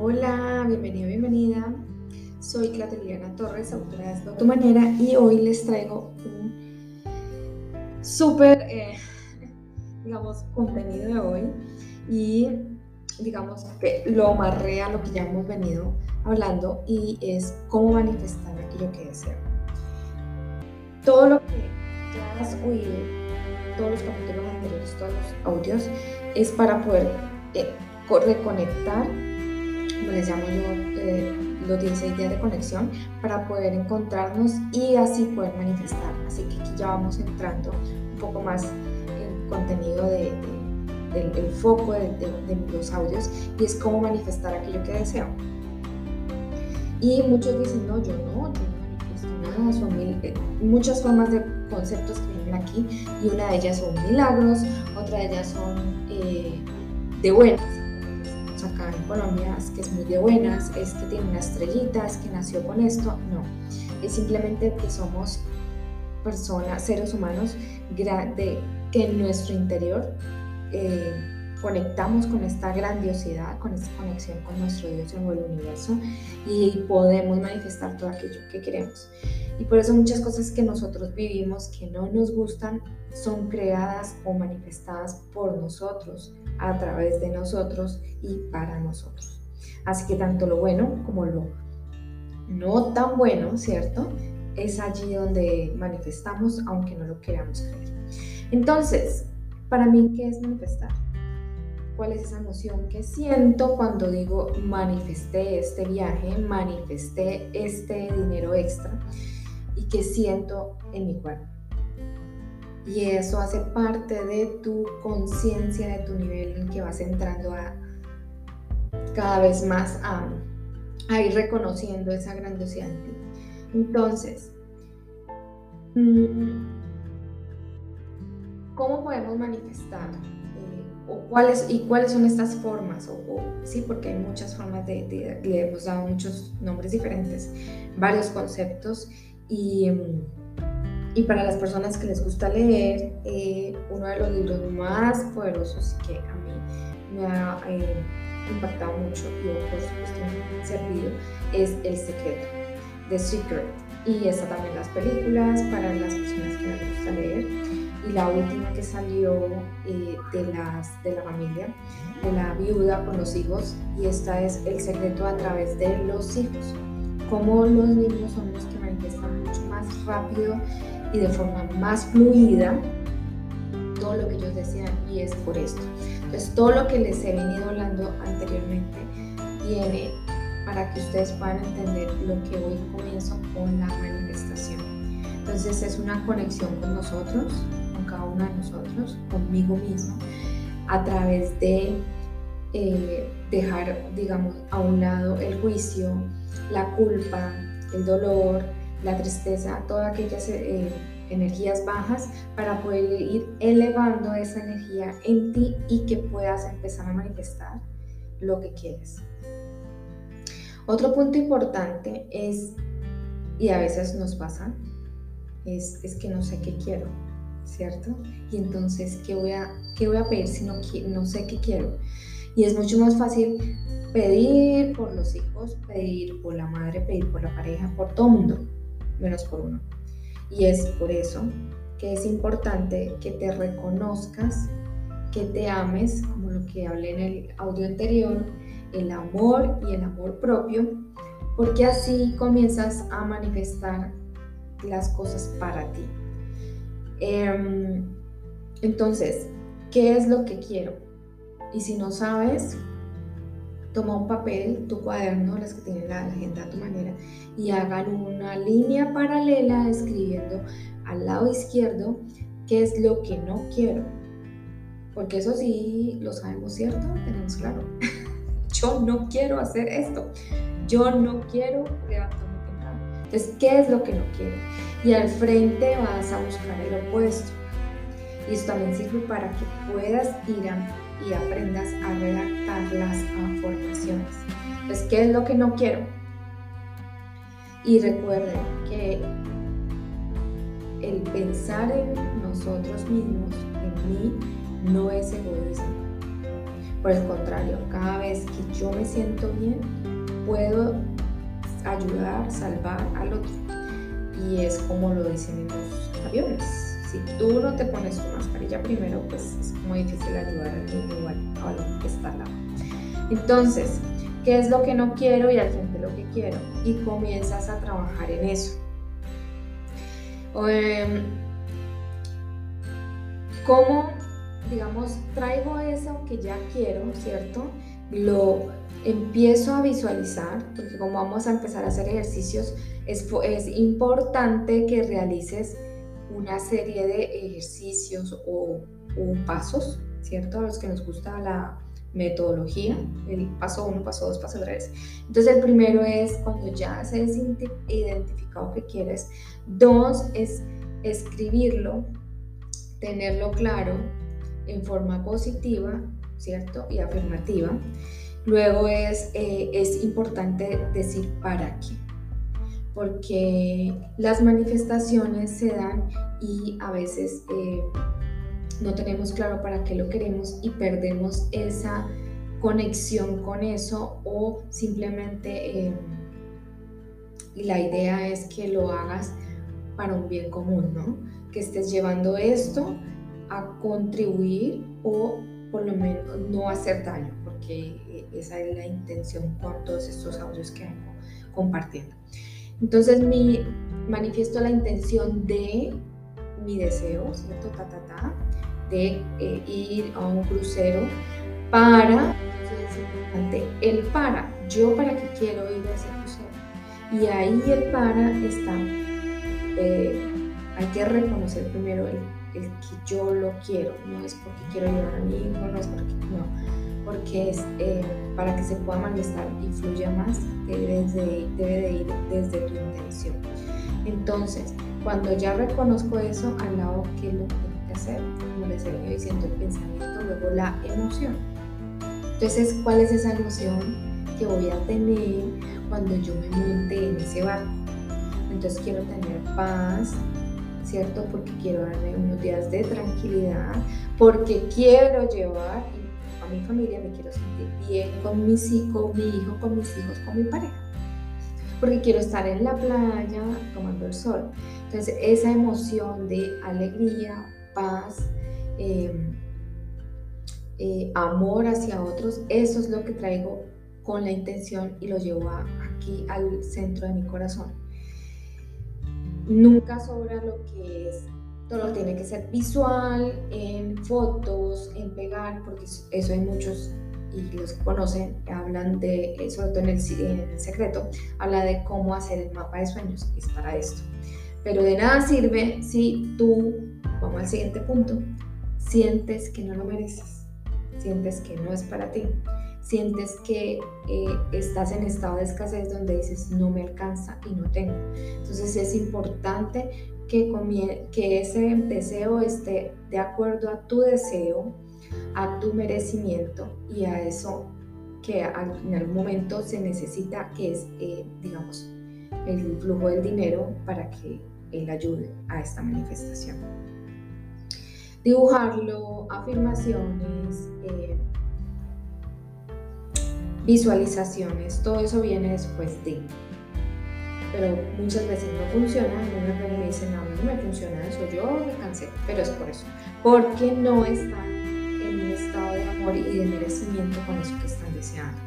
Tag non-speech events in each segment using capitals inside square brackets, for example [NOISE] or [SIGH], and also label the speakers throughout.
Speaker 1: Hola, bienvenido, bienvenida. Soy Claudia Torres, autora de tu manera, y hoy les traigo un súper, eh, digamos, contenido de hoy. Y digamos que lo amarré a lo que ya hemos venido hablando y es cómo manifestar aquello que deseo. Todo lo que ya has oído, todos los capítulos anteriores, todos los audios, es para poder eh, reconectar les llamo yo, los 16 días de conexión, para poder encontrarnos y así poder manifestar. Así que aquí ya vamos entrando un poco más en contenido de, del, foco de, los audios y es cómo manifestar aquello que deseo. Y muchos dicen, no, yo no, yo no manifiesto nada, son eh, muchas formas de conceptos que vienen aquí y una de ellas son milagros, otra de ellas son eh, de buenas acá en Colombia es que es muy de buenas, es que tiene una estrellita, es que nació con esto. No, es simplemente que somos personas, seres humanos de, que en nuestro interior eh, conectamos con esta grandiosidad, con esta conexión con nuestro Dios en el universo y podemos manifestar todo aquello que queremos. Y por eso muchas cosas que nosotros vivimos que no nos gustan son creadas o manifestadas por nosotros a través de nosotros y para nosotros. Así que tanto lo bueno como lo no tan bueno, ¿cierto? Es allí donde manifestamos aunque no lo queramos creer. Entonces, para mí, ¿qué es manifestar? ¿Cuál es esa noción que siento cuando digo manifesté este viaje, manifesté este dinero extra y que siento en mi cuerpo? Y eso hace parte de tu conciencia, de tu nivel en que vas entrando a cada vez más a, ir reconociendo esa grandiosidad en ti. Entonces, mm, ¿cómo podemos manifestar? O cuáles, ¿Y cuáles son estas formas? O, sí, porque hay muchas formas de, le hemos dado muchos nombres diferentes, varios conceptos y... Y para las personas que les gusta leer, eh, uno de los libros más poderosos que a mí me ha eh, impactado mucho y por supuesto me ha servido es El Secreto, The Secret. Y está también las películas para las personas que les gusta leer. Y la última que salió eh, de, las, de la familia, de la viuda con los hijos. Y esta es El Secreto a través de los hijos. Cómo los niños son los que manifestan mucho más rápido y de forma más fluida todo lo que ellos desean y es por esto. Entonces todo lo que les he venido hablando anteriormente viene para que ustedes puedan entender lo que hoy comienzo con la manifestación. Entonces es una conexión con nosotros, cada uno de nosotros, conmigo mismo, a través de eh, dejar, digamos, a un lado el juicio, la culpa, el dolor, la tristeza, todas aquellas eh, energías bajas para poder ir elevando esa energía en ti y que puedas empezar a manifestar lo que quieres. Otro punto importante es, y a veces nos pasa, es, es que no sé qué quiero, ¿cierto? Y entonces, ¿qué voy a, qué voy a pedir si no, no sé qué quiero? Y es mucho más fácil pedir por los hijos, pedir por la madre, pedir por la pareja, por todo mundo menos por uno. Y es por eso que es importante que te reconozcas, que te ames, como lo que hablé en el audio anterior, el amor y el amor propio, porque así comienzas a manifestar las cosas para ti. Em, entonces, ¿qué es lo que quiero? Y si no sabes, toma un papel, tu cuaderno, las que tienen la agenda a tu manera, y hagan una línea paralela escribiendo al lado izquierdo qué es lo que no quiero. Porque eso sí lo sabemos, ¿cierto? Tenemos claro. [LAUGHS] Yo no quiero hacer esto. Yo no quiero levantarme. Entonces, ¿qué es lo que no quiero? Y al frente vas a buscar el opuesto. Y esto también sirve para que puedas ir a y aprendas a redactar las afirmaciones. Entonces, ¿qué es lo que no quiero? Y recuerden que el pensar en nosotros mismos, en mí, no es egoísmo. Por el contrario, cada vez que yo me siento bien, puedo ayudar, salvar al otro. Y es como lo dicen los aviones. Si tú no te pones tu mascarilla primero, pues es muy difícil ayudar al niño igual a lo que está al lado. Entonces, ¿qué es lo que no quiero y al frente lo que quiero? Y comienzas a trabajar en eso. Em, ¿Cómo, digamos, traigo eso que ya quiero, ¿cierto? Lo empiezo a visualizar, porque como vamos a empezar a hacer ejercicios, es, es importante que realices una serie de ejercicios o, pasos, ¿cierto? A los que nos gusta la metodología, el paso 1, paso 2, paso 3. Entonces el primero es cuando ya has identificado que quieres. Dos es escribirlo, tenerlo claro en forma positiva, ¿cierto? Y afirmativa. Luego es, eh, es importante decir para qué, porque las manifestaciones se dan y a veces eh, no tenemos claro para qué lo queremos y perdemos esa conexión con eso o simplemente eh, la idea es que lo hagas para un bien común, ¿no? Que estés llevando esto a contribuir o por lo menos no hacer daño, porque esa es la intención con todos estos audios que vengo compartiendo. Entonces, mi manifiesto la intención de mi deseo, ¿cierto? Ta, ta, ta, de eh, ir a un crucero para, el para, yo para qué quiero ir a ese crucero. Y ahí el para está, eh, hay que reconocer primero el, el, que yo lo quiero, no es porque quiero llevar a mi hijo, no es porque, no, porque es, eh, para que se pueda manifestar y fluya más, debe de, debe de ir desde tu intención. Entonces, cuando ya reconozco eso, al lado que lo tengo que hacer, como les he diciendo, el pensamiento, luego la emoción. Entonces, ¿cuál es esa emoción que voy a tener cuando yo me monte en ese barco? Entonces quiero tener paz, ¿cierto? Porque quiero darme unos días de tranquilidad, porque quiero llevar mi familia, me quiero sentir bien con mis hijos, mi hijo, con mis hijos, con mi pareja. Porque quiero estar en la playa tomando el sol. Entonces, esa emoción de alegría, paz, em, eh, amor hacia otros, eso es lo que traigo con la intención y lo llevo aquí al centro de mi corazón. Nunca sobra lo que es todo tiene que ser visual, en fotos, en pegar, porque eso hay muchos y los que conocen hablan de, eh, sobre todo en el, secreto, habla de cómo hacer el mapa de sueños, es para esto. Pero de nada sirve si tú, vamos al siguiente punto, sientes que no lo mereces, sientes que no es para ti, sientes que eh, estás en estado de escasez donde dices no me alcanza y no tengo. Entonces es importante que, ese deseo esté de acuerdo a tu deseo, a tu merecimiento y a eso que en algún momento se necesita, que es, eh, digamos, el flujo del dinero para que él ayude a esta manifestación. Dibujarlo, afirmaciones, eh, visualizaciones, todo eso viene después de pero muchas veces no funciona, y me dicen, no, no me funciona eso, yo me cansé, pero es por eso, porque no están en un estado de amor y de merecimiento con eso que están deseando.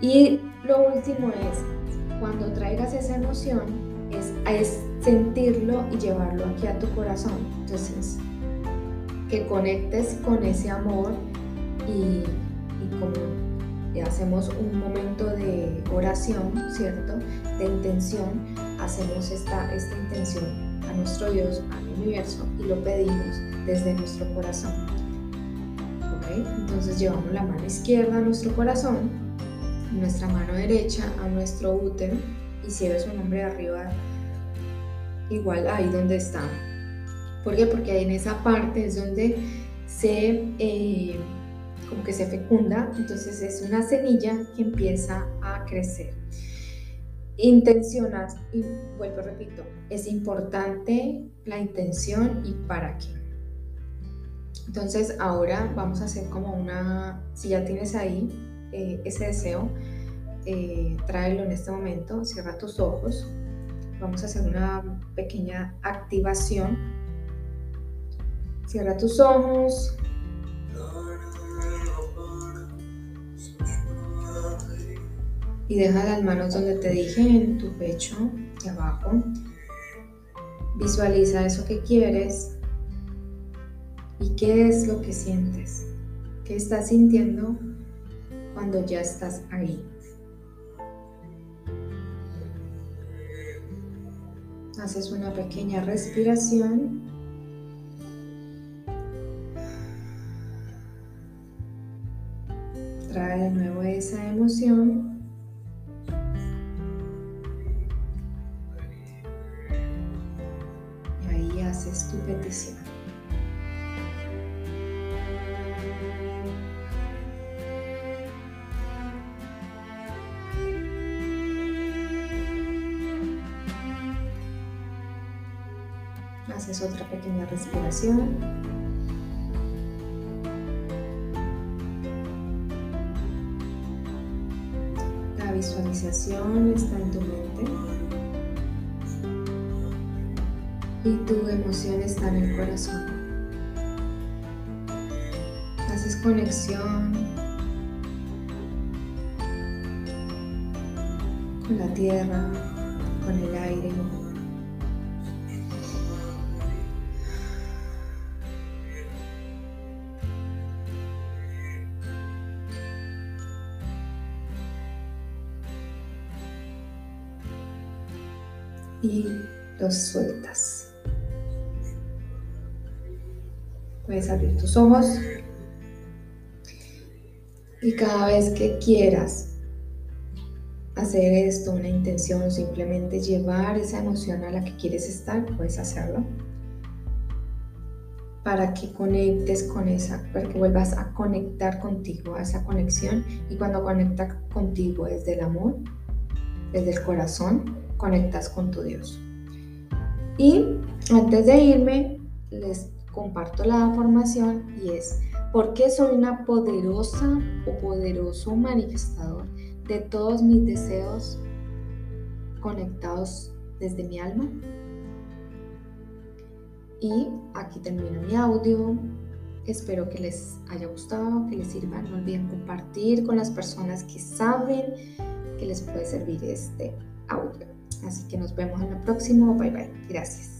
Speaker 1: Y lo último es, cuando traigas esa emoción, es, sentirlo y llevarlo aquí a tu corazón. Entonces, que conectes con ese amor y, y hacemos un momento de oración, ¿cierto? De intención, hacemos esta, esta intención a nuestro Dios, al universo y lo pedimos desde nuestro corazón. ¿Ok? Entonces llevamos la mano izquierda a nuestro corazón, nuestra mano derecha a nuestro útero y si eres un hombre arriba, igual ahí donde está. ¿Por qué? Porque en esa parte es donde se... Eh, como que se fecunda, entonces es una semilla que empieza a crecer. Intencionas, y vuelvo, repito, es importante la intención y para qué. Entonces ahora vamos a hacer como una, si ya tienes ahí eh, ese deseo, eh, tráelo en este momento, cierra tus ojos, vamos a hacer una pequeña activación. Cierra tus ojos. Y deja las manos donde te dije, en tu pecho, y abajo. Visualiza eso que quieres y qué es lo que sientes, qué estás sintiendo cuando ya estás ahí. Haces una pequeña respiración. De nuevo esa emoción. Y ahí haces tu petición. Haces otra pequeña respiración. Visualización está en tu mente. Y tu emoción está en el corazón. Haces conexión con la tierra, con el aire, y los sueltas. Puedes abrir tus ojos y cada vez que quieras hacer esto, una intención simplemente llevar esa emoción a la que quieres estar, puedes hacerlo. Para que conectes con esa, para que vuelvas a conectar contigo, a esa conexión. Y cuando conecta contigo desde el amor, desde el corazón, conectas con tu Dios. Y antes de irme, les comparto la formación y es, ¿por qué soy una poderosa o poderoso manifestador de todos mis deseos conectados desde mi alma? Y aquí termino mi audio. Espero que les haya gustado, que les sirva. No olviden compartir con las personas que saben que les puede servir este audio. Así que nos vemos en el próximo. Bye bye. Gracias.